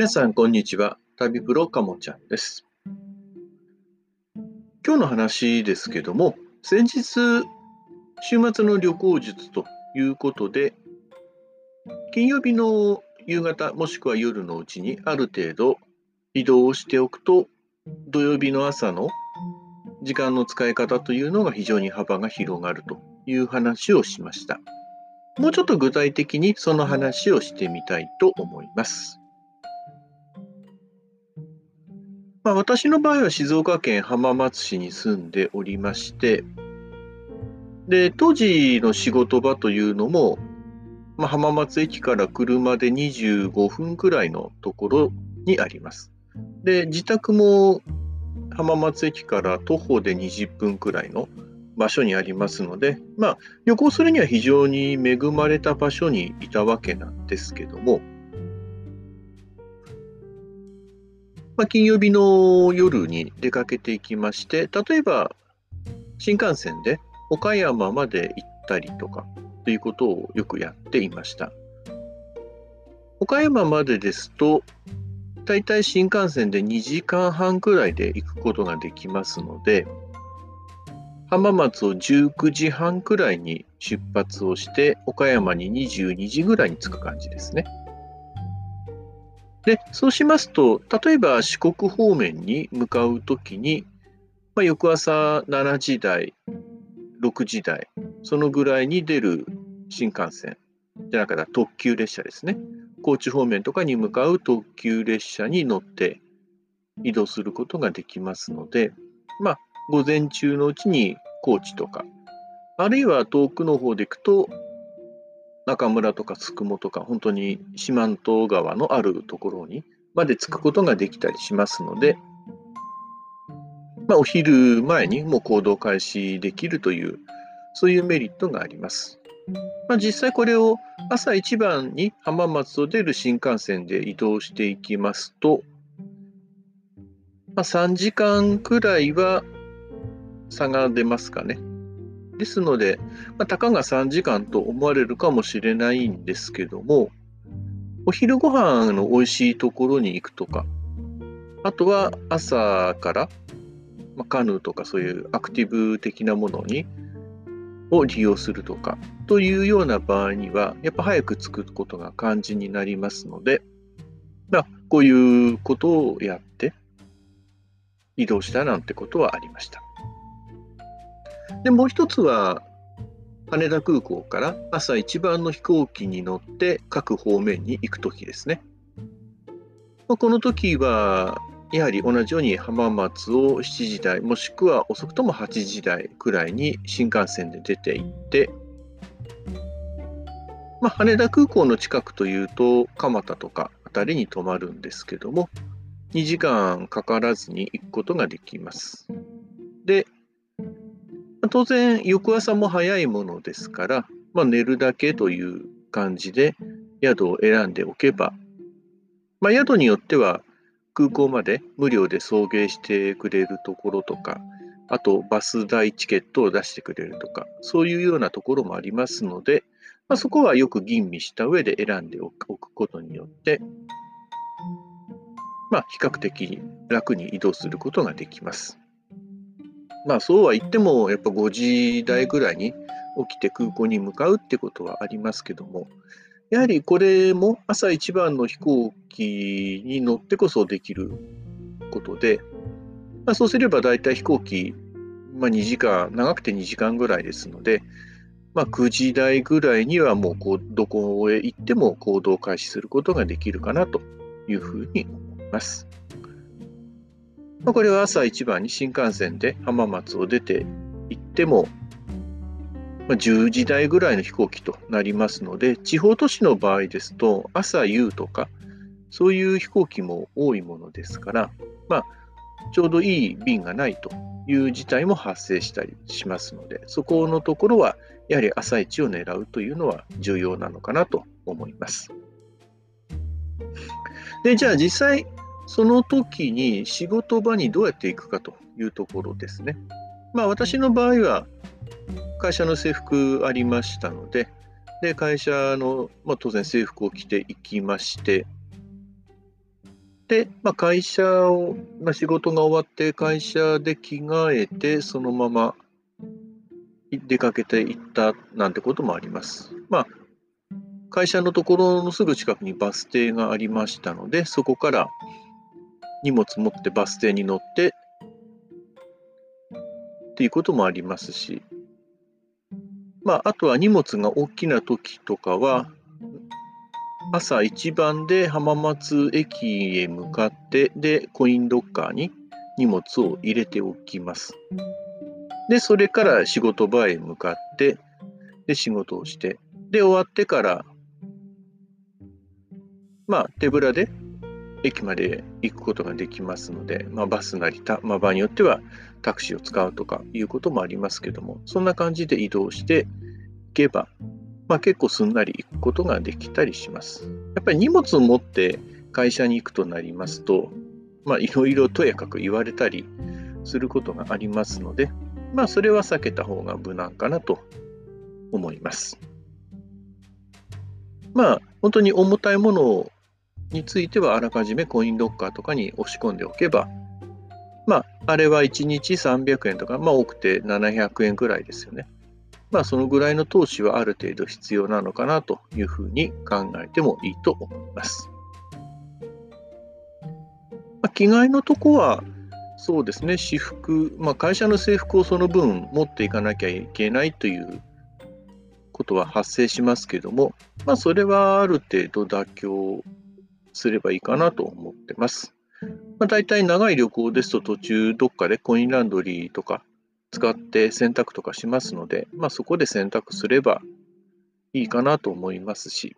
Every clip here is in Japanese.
皆さん、こんにちは。旅プロかもちゃんです。今日の話ですけども、先日、週末の旅行術ということで、金曜日の夕方もしくは夜のうちにある程度移動をしておくと、土曜日の朝の時間の使い方というのが非常に幅が広がるという話をしました。もうちょっと具体的にその話をしてみたいと思います。まあ、私の場合は静岡県浜松市に住んでおりまして、で、当時の仕事場というのも、まあ、浜松駅から車で25分くらいのところにあります。で、自宅も浜松駅から徒歩で20分くらいの場所にありますので、まあ、旅行するには非常に恵まれた場所にいたわけなんですけども、まあ、金曜日の夜に出かけていきまして、例えば新幹線で岡山まで行ったりとかということをよくやっていました。岡山までですと、大体新幹線で2時間半くらいで行くことができますので、浜松を19時半くらいに出発をして、岡山に22時ぐらいに着く感じですね。で、そうしますと、例えば四国方面に向かうときに、まあ、翌朝7時台、6時台、そのぐらいに出る新幹線、じゃなくて特急列車ですね。高知方面とかに向かう特急列車に乗って移動することができますので、まあ、午前中のうちに高知とか、あるいは遠くの方で行くと、中村とかつくもとか、本当に四万十川のあるところにまで着くことができたりしますので、まあ、お昼前にもう行動開始できるという、そういうメリットがあります。まあ、実際これを朝一番に浜松を出る新幹線で移動していきますと、まあ、3時間くらいは差が出ますかね。ですので、まあ、たかが3時間と思われるかもしれないんですけども、お昼ご飯の美味しいところに行くとか、あとは朝から、まあ、カヌーとかそういうアクティブ的なものにを利用するとかというような場合には、やっぱ早く作ることが肝心になりますので、まあ、こういうことをやって移動したなんてことはありました。で、もう一つは、羽田空港から朝一番の飛行機に乗って各方面に行くときですね。まあ、この時は、やはり同じように浜松を7時台、もしくは遅くとも8時台くらいに新幹線で出て行って、まあ、羽田空港の近くというと、蒲田とか辺りに泊まるんですけども、2時間かからずに行くことができます。で、当然、翌朝も早いものですから、まあ、寝るだけという感じで宿を選んでおけば、まあ、宿によっては空港まで無料で送迎してくれるところとか、あとバス代チケットを出してくれるとか、そういうようなところもありますので、まあ、そこはよく吟味した上で選んでおくことによって、まあ、比較的楽に移動することができます。まあそうは言っても、やっぱ5時台ぐらいに起きて空港に向かうってことはありますけども、やはりこれも朝一番の飛行機に乗ってこそできることで、まあ、そうすれば大体飛行機、まあ、2時間、長くて2時間ぐらいですので、まあ、9時台ぐらいにはもうこうどこへ行っても行動開始することができるかなというふうに思います。まあ、これは朝一番に新幹線で浜松を出て行っても、まあ、10時台ぐらいの飛行機となりますので、地方都市の場合ですと、朝夕とか、そういう飛行機も多いものですから、まあ、ちょうどいい便がないという事態も発生したりしますので、そこのところは、やはり朝一を狙うというのは重要なのかなと思います。で、じゃあ実際、その時に仕事場にどうやって行くかというところですね。まあ私の場合は会社の制服ありましたので、で会社の、まあ、当然制服を着て行きまして、で、まあ、会社を、まあ、仕事が終わって会社で着替えて、そのまま出かけていったなんてこともあります。まあ、会社のところのすぐ近くにバス停がありましたので、そこから荷物持ってバス停に乗ってっていうこともありますし、まあ、あとは荷物が大きな時とかは、朝一番で浜松駅へ向かって、で、コインロッカーに荷物を入れておきます。で、それから仕事場へ向かって、で、仕事をして、で、終わってから、まあ、手ぶらで駅まで行くことができますので、まあ、バスなりた、まあ、場合によってはタクシーを使うとかいうこともありますけども、そんな感じで移動していけば、まあ、結構すんなり行くことができたりします。やっぱり荷物を持って会社に行くとなりますと、まあ、いろいろとやかく言われたりすることがありますので、まあ、それは避けた方が無難かなと思います。まあ、本当に重たいものをについては、あらかじめコインロッカーとかに押し込んでおけば、まあ、あれは1日300円とか、まあ、多くて700円ぐらいですよね。まあ、そのぐらいの投資はある程度必要なのかなというふうに考えてもいいと思います。まあ、着替えのとこは、そうですね、私服、まあ、会社の制服をその分持っていかなきゃいけないということは発生しますけども、まあ、それはある程度妥協すればいいかなと思ってます。まあ、大体長い旅行ですと途中どっかでコインランドリーとか使って洗濯とかしますので、まあ、そこで洗濯すればいいかなと思いますし、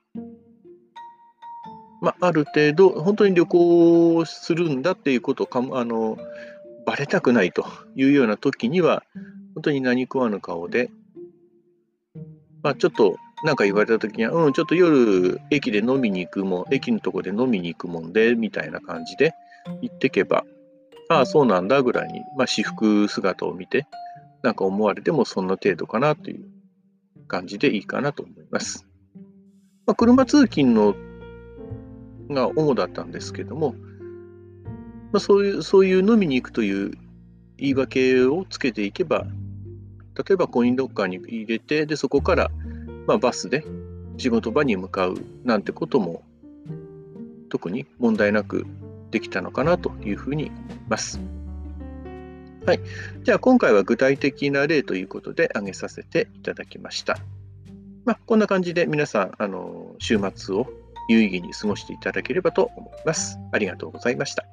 まあ、ある程度、本当に旅行するんだっていうことをかあのバレたくないというような時には、本当に何食わぬ顔で、まあ、ちょっと何か言われた時には、うん、ちょっと夜駅で飲みに行くもん、駅のとこで飲みに行くもんで、みたいな感じで言ってけば、ああ、そうなんだぐらいに、まあ、私服姿を見て、なんか思われてもそんな程度かなという感じでいいかなと思います。まあ、車通勤のが主だったんですけども、まあ、そういうそういう飲みに行くという言い訳をつけていけば、例えばコインロッカーに入れて、でそこから、まあ、バスで仕事場に向かうなんてことも特に問題なくできたのかなというふうに思います。はい。じゃあ今回は具体的な例ということで挙げさせていただきました。まあ、こんな感じで皆さん、あの週末を有意義に過ごしていただければと思います。ありがとうございました。